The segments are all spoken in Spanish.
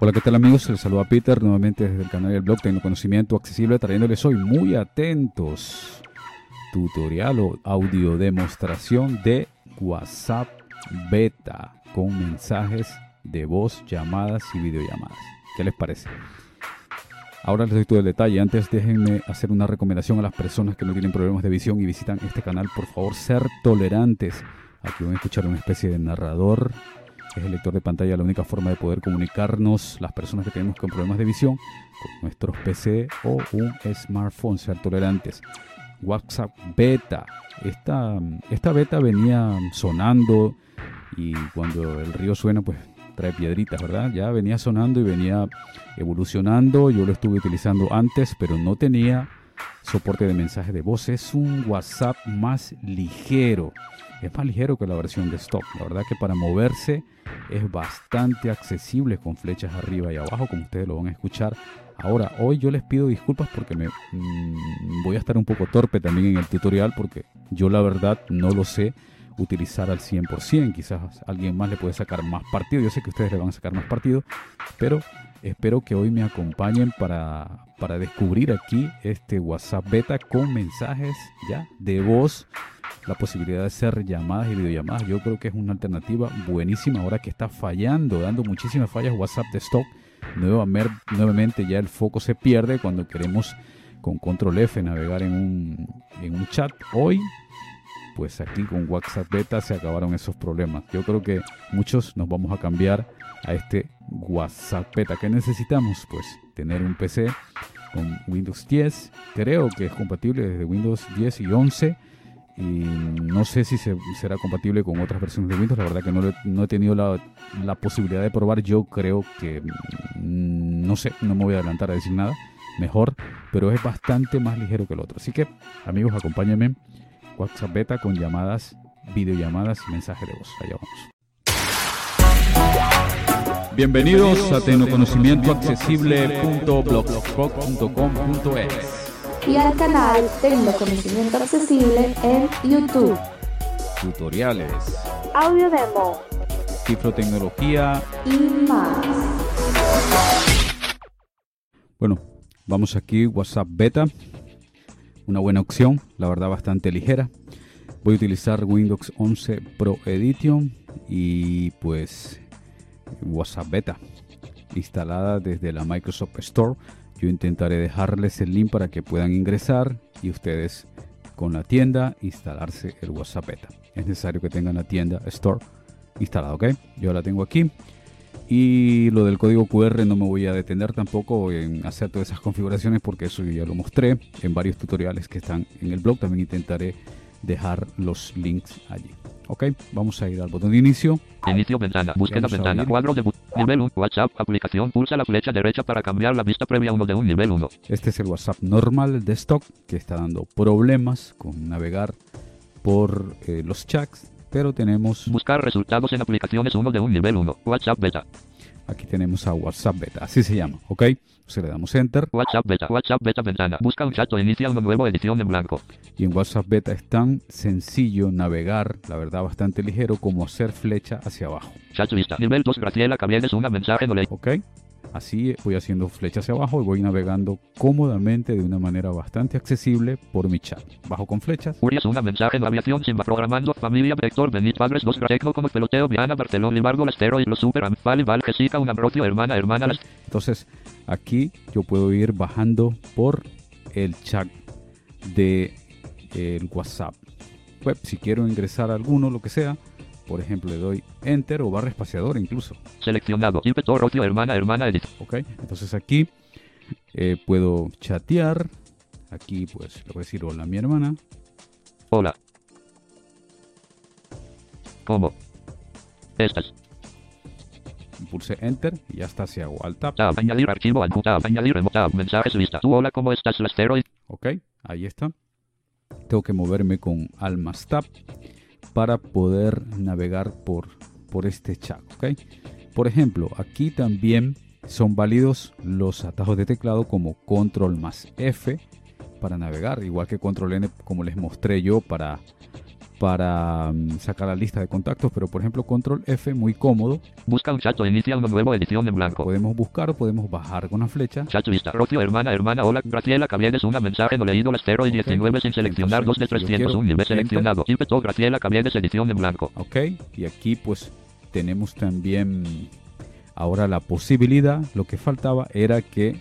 Hola, ¿qué tal amigos? Les saluda Peter nuevamente desde el canal del blog Tecnoconocimiento Accesible, trayéndoles hoy muy atentos tutorial o audio demostración de WhatsApp Beta con mensajes de voz, llamadas y videollamadas. ¿Qué les parece? Ahora les doy todo el detalle. Antes déjenme hacer una recomendación a las personas que no tienen problemas de visión y visitan este canal. Por favor, ser tolerantes. Aquí van a escuchar una especie de narrador es el lector de pantalla la única forma de poder comunicarnos las personas que tenemos con problemas de visión con nuestros PC o un smartphone, ser tolerantes. WhatsApp beta. Esta, esta beta venía sonando y cuando el río suena pues trae piedritas, ¿verdad? Ya venía sonando y venía evolucionando. Yo lo estuve utilizando antes, pero no tenía soporte de mensaje de voz. Es un WhatsApp más ligero. Es más ligero que la versión de stock. La verdad que para moverse es bastante accesible con flechas arriba y abajo, como ustedes lo van a escuchar. Ahora, hoy yo les pido disculpas porque me mm, voy a estar un poco torpe también en el tutorial porque yo la verdad no lo sé utilizar al 100%. Quizás alguien más le puede sacar más partido. Yo sé que ustedes le van a sacar más partido, pero espero que hoy me acompañen para, para descubrir aquí este WhatsApp beta con mensajes ya de voz la posibilidad de hacer llamadas y videollamadas. Yo creo que es una alternativa buenísima ahora que está fallando, dando muchísimas fallas WhatsApp de stock. nuevamente ya el foco se pierde cuando queremos con control F navegar en un, en un chat. Hoy, pues aquí con WhatsApp Beta se acabaron esos problemas. Yo creo que muchos nos vamos a cambiar a este WhatsApp Beta. ¿Qué necesitamos? Pues tener un PC con Windows 10. Creo que es compatible desde Windows 10 y 11 y no sé si será compatible con otras versiones de Windows. La verdad que no, no he tenido la, la, posibilidad de probar. Yo creo que mm, no sé, no me voy a adelantar a decir nada. Mejor, pero es bastante más ligero que el otro. Así que, amigos, acompáñenme. WhatsApp beta con llamadas, videollamadas y mensajes de voz. Allá vamos. Bienvenidos a tecnoconocimientoaccesible.blogspot.com.es y al canal Conocimiento Accesible en YouTube. Tutoriales, audio demo, cifrotecnología y más. Bueno, vamos aquí, WhatsApp Beta. Una buena opción, la verdad bastante ligera. Voy a utilizar Windows 11 Pro Edition y pues WhatsApp Beta instalada desde la Microsoft Store yo intentaré dejarles el link para que puedan ingresar y ustedes con la tienda instalarse el WhatsApp Beta. Es necesario que tengan la tienda Store instalada, ¿ok? Yo la tengo aquí. Y lo del código QR no me voy a detener tampoco en hacer todas esas configuraciones porque eso ya lo mostré en varios tutoriales que están en el blog. También intentaré dejar los links allí. Ok, vamos a ir al botón de inicio. Inicio ventana, búsqueda ventana, cuadro de nivel 1, WhatsApp, aplicación, pulsa la flecha derecha para cambiar la vista previa 1 de un nivel 1. Este es el WhatsApp normal de stock que está dando problemas con navegar por eh, los chats, pero tenemos... Buscar resultados en aplicaciones 1 de un nivel 1, WhatsApp beta. Aquí tenemos a WhatsApp Beta, así se llama, ¿ok? Se le damos Enter. WhatsApp Beta, WhatsApp Beta ventana. Busca un chat o inicia una nueva edición en blanco. Y en WhatsApp Beta es tan sencillo navegar, la verdad bastante ligero, como hacer flecha hacia abajo. Chat lista. Nivel 2, Graciela es una mensaje no le. Ok. Así voy haciendo flecha hacia abajo y voy navegando cómodamente de una manera bastante accesible por mi chat. Bajo con flechas. Urias una mensaje en aviación sin programando familia vector Benit padres dos Tecno como peloteo Viana Barcelona Limargo Lastero y los super Anfal Val Jessica un Ambrosio hermana hermana las... Entonces aquí yo puedo ir bajando por el chat de el WhatsApp web si quiero ingresar a alguno lo que sea por ejemplo, le doy Enter o barra espaciadora incluso. Seleccionado. Hermana, hermana, edit. Ok, entonces aquí eh, puedo chatear. Aquí pues le voy a decir hola a mi hermana. Hola. ¿Cómo? Estás. Pulse Enter y ya está, si hago Alt Tab. tab añadir archivo al tab, añadir tab, mensajes lista. Tú hola, ¿cómo estás? Lastero. Ok, ahí está. Tengo que moverme con Almas Tab para poder navegar por, por este chat. ¿okay? Por ejemplo, aquí también son válidos los atajos de teclado como control más F para navegar, igual que control N como les mostré yo para, para mm, sacar la lista de contactos, pero por ejemplo control F muy cómodo. Busca un chat o inicia uno nuevo edición en blanco. Podemos buscar o podemos bajar con la flecha. Chat lista. Rocio, hermana, hermana, hola. Graciela Caviedes, una mensaje no leído, Lastero y 19 sin seleccionar, 2 de Entonces, si yo 300, un nivel enter. seleccionado. Ímpetu, Graciela Caviedes, edición en blanco. Ok, y aquí pues tenemos también ahora la posibilidad, lo que faltaba era que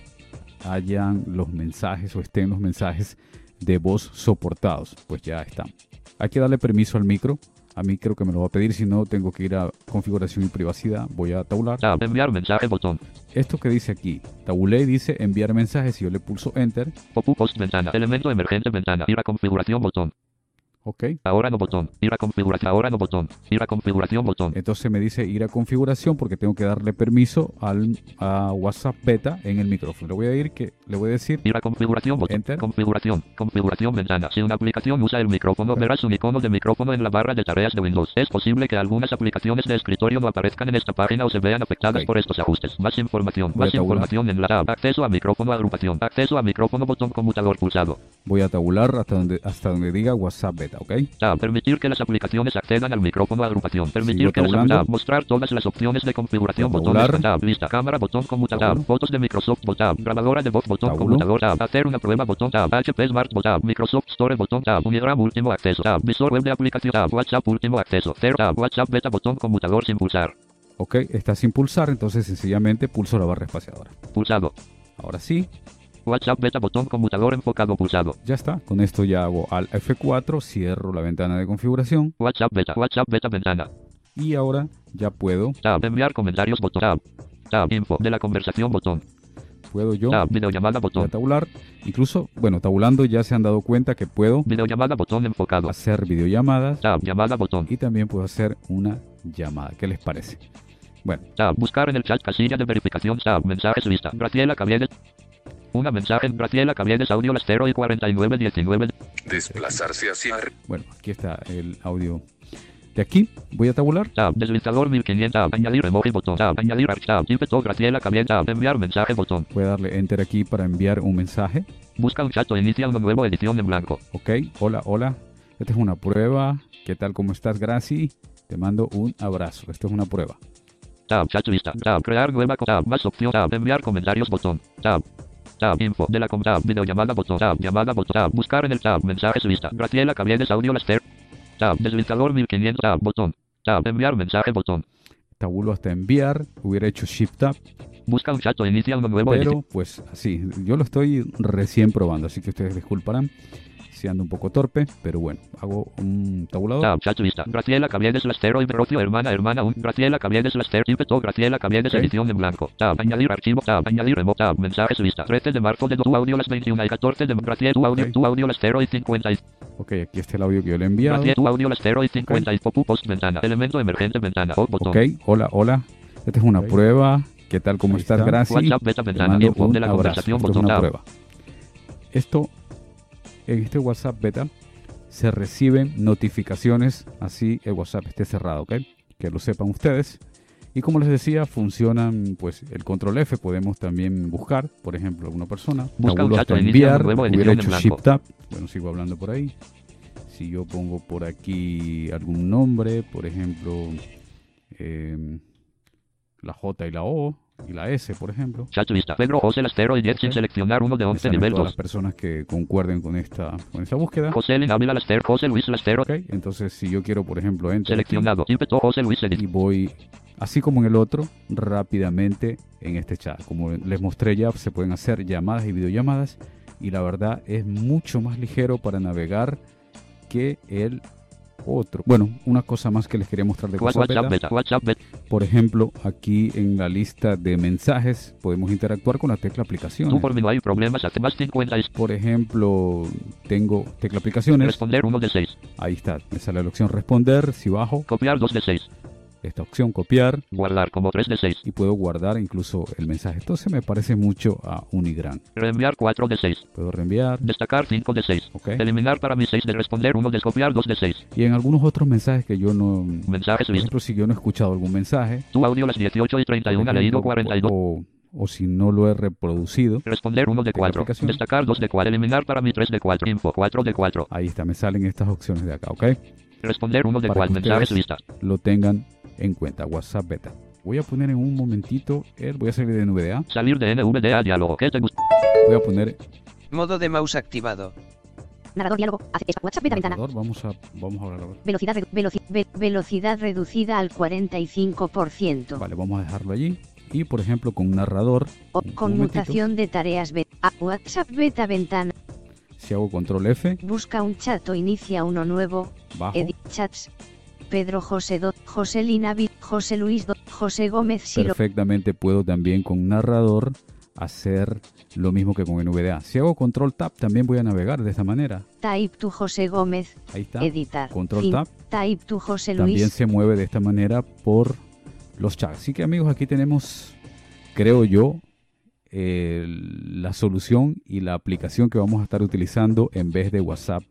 hayan los mensajes o estén los mensajes de voz soportados, pues ya están. Hay que darle permiso al micro, a mí creo que me lo va a pedir, si no tengo que ir a configuración y privacidad, voy a tabular. Tab, enviar mensaje, botón. Esto que dice aquí, tabulé dice enviar mensajes, si yo le pulso enter, Popu post ventana. Elemento emergente ventana. Ir a configuración botón. Ok, Ahora no botón. Ir a configuración. Ahora no botón. Ir a configuración botón. entonces me dice ir a configuración porque tengo que darle permiso al a WhatsApp beta en el micrófono. Le voy a ir que le voy a decir Ir a configuración botón. Enter. Configuración. Configuración ventana. Si una aplicación usa el micrófono, verás un icono de micrófono en la barra de tareas de Windows. Es posible que algunas aplicaciones de escritorio no aparezcan en esta página o se vean afectadas por estos ajustes. Más información. Voy Más información en la tab. Acceso a micrófono agrupación. Acceso a micrófono botón conmutador pulsado. Voy a tabular hasta donde hasta donde diga WhatsApp beta, ¿ok? Tab. Permitir que las aplicaciones accedan al micrófono agrupación. Permitir que las tabulando. tab. Mostrar todas las opciones de configuración. A Botones. tabular. Tab. Lista. Cámara. Botón conmutador. Tabulo. Fotos de Microsoft. Botón. Grabadora de voz. Botón Tabulo. conmutador. Tab. Hacer una prueba. Botón. Tab. HP Smart. Botón. Microsoft Store. Botón. Tab. Unigram. Último acceso. Tab. Visor web de aplicación. Tab. WhatsApp. Último acceso. Cero. Tab. WhatsApp beta. Botón conmutador sin pulsar. Ok, está sin pulsar, entonces sencillamente pulso la barra espaciadora. Pulsado. Ahora sí, WhatsApp beta. Botón conmutador enfocado. Pulsado. ya está. Con esto ya hago al F4, cierro la ventana de configuración WhatsApp beta. WhatsApp beta. Ventana. y ahora ya puedo, Tab. Enviar comentarios. Botón. Tab. Tab. Info de la conversación. Botón. puedo yo Tab. Videollamada. Botón. tabular. Incluso, bueno, tabulando ya se han dado cuenta que puedo Videollamada. Botón enfocado. hacer videollamadas Tab. Llamada. Botón. y también puedo hacer una llamada. ¿Qué les parece? Bueno, Tab. Buscar en el chat casilla de verificación. Tab. Mensajes lista. Graciela Caviedes. Una mensaje en Graciela Caviedes audio Lastero y 4919. Desplazarse hacia bueno, aquí está el audio de aquí. Voy a tabular. Tab. Deslizador 1500. Tab. Añadir emoji botón. Tab. Añadir arch- Tab. Ímpetu Graciela Caviedes. Tab. Enviar mensaje botón. Voy a darle enter aquí para enviar un mensaje. Busca un chat o inicia una nueva edición en blanco. Ok, hola, hola. Esta es una prueba. ¿Qué tal? ¿Cómo estás, Graci? Te mando un abrazo. Esto es una prueba. Tab. Chat lista. Tab. Crear nueva Tab. Más opción. Tab. Enviar comentarios botón. Tab. Tab. Info de la com Tab. Videollamada botón. Tab. Llamada botón. Tab. Buscar en el Tab. Mensajes lista. Graciela Caviedes audio Lastero. Tab. Deslizador 1500. Tab. Botón. Tab. Enviar mensaje botón. Tabulo hasta enviar. Hubiera hecho Shift Tab. Busca un chat o inicia nueva edición. Pero pues así, yo lo estoy recién probando. Así que ustedes disculparán si ando un poco torpe. Pero bueno, hago un tabulador. Tab, chat lista. Graciela Caviedes Lastero y Rocio, hermana, hermana, un. Graciela Caviedes Lastero, ímpetu, Graciela Caviedes, Ok. edición en blanco. Tab, añadir archivo, tab, añadir tab, mensajes lista. 13 de marzo de tu audio las 21 y 14 de Graciela, tu audio, Ok. tu audio Lastero y 50 y Ok, aquí está el audio que yo le he enviado. Graciela, tu audio Lastero y 50 y popu post ventana. Elemento emergente ventana. O botón. Ok, hola, hola. Esta es una prueba. ¿Qué tal? ¿Cómo Ahí estás, está. Graci? WhatsApp beta Te ventana. mando Info un de la abrazo. conversación Esto es una Tab. prueba. Esto, en este WhatsApp beta, se reciben notificaciones así el WhatsApp esté cerrado, ¿ok? Que lo sepan ustedes. Y como les decía, funcionan pues el control F, podemos también buscar, por ejemplo, alguna persona, Busca tabulo un hasta enviar, hubiera hecho. Shift Tab, bueno, sigo hablando por ahí. Si yo pongo por aquí algún nombre, por ejemplo, em, la J y la O y la S, por ejemplo, Chat lista. Pedro José Lastero y 10 sin seleccionar uno de me 11 salen nivel todas 2. las personas que concuerden con esta, con esta búsqueda. José Elin Ávila Lastero, José Luis Lastero, Ok, entonces si yo quiero, por ejemplo, aquí seleccionado. Ímpetu José Luis y voy, así como en el otro, rápidamente en este chat. Como les mostré ya, se pueden hacer llamadas y videollamadas y la verdad es mucho más ligero para navegar que el otro. Bueno, una cosa más que les quería mostrar de WhatsApp WhatsApp Beta. WhatsApp beta. Por ejemplo, aquí en la lista de mensajes podemos interactuar con la tecla Tú aplicaciones. por mí no hay problemas. Hace más 50 y Por ejemplo, tengo tecla aplicaciones. responder 1 de 6. Ahí está, me sale la opción responder. Si bajo Copiar 2 de 6. Esta opción copiar Guardar como 3 de 6. y puedo guardar incluso el mensaje. Entonces me parece mucho a Unigran. Reenviar 4 de 6. Puedo reenviar. Destacar 5 de 6. Ok. Eliminar para mí 6 de responder 1 de copiar 2 de 6. Y en algunos otros mensajes que yo no... Mensajes Por ejemplo, si yo no he escuchado algún mensaje. Tu audio las 18 y por 31 ejemplo, leído 42. O, o si no lo he reproducido. Responder 1 de Tecla 4. aplicación. Destacar 2 de 4. Eliminar para mí 3 de 4. Info 4 de 4. Ahí está, me salen estas opciones de acá, ¿ok? Responder uno de Para cual que mensajes ustedes- lista. lo tengan en cuenta. WhatsApp Beta. Voy a poner en un momentito, el, voy a salir de NVDA, Salir de NVDA diálogo. ¿Qué te gusta? voy a poner Modo de mouse activado. Narrador diálogo. WhatsApp beta ventana. vamos a, vamos a hablar ahora. Velocidad, redu- veloci- ve- velocidad reducida al 45%. Vale, vamos a dejarlo allí. Y por ejemplo, con narrador, O un conmutación de tareas beta. A WhatsApp beta ventana. si hago control F, Busca un chat o inicia uno nuevo. bajo, Edit chats. Pedro José José Linavi, José Luis José Gómez Silo. perfectamente puedo también con narrador hacer lo mismo que con NVDA. Si hago control tab, también voy a navegar de esta manera. Type to José Gómez. Ahí está. Editar. Control Fin. tab. Type to José También Luis. se mueve de esta manera por los chats. Así que amigos, aquí tenemos, creo yo, eh, la solución y la aplicación que vamos a estar utilizando en vez de WhatsApp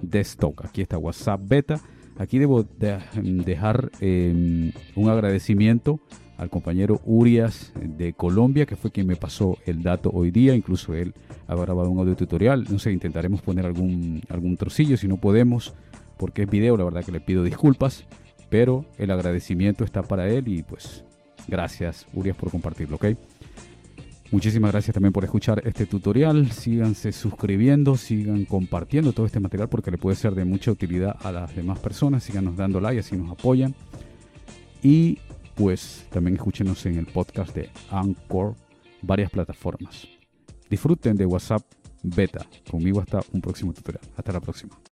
Desktop. Aquí está WhatsApp Beta. Aquí debo de- dejar eh, un agradecimiento al compañero Urias de Colombia, que fue quien me pasó el dato hoy día. Incluso él ha grabado un audio tutorial. No sé, intentaremos poner algún, algún trocillo. Si no podemos, porque es video, la verdad que le pido disculpas. Pero el agradecimiento está para él y pues gracias Urias por compartirlo, ¿ok? Muchísimas gracias también por escuchar este tutorial. Síganse suscribiendo, sigan compartiendo todo este material porque le puede ser de mucha utilidad a las demás personas. Síganos dando like, así nos apoyan. Y pues también escúchenos en el podcast de Anchor, varias plataformas. Disfruten de WhatsApp Beta. Conmigo hasta un próximo tutorial. Hasta la próxima.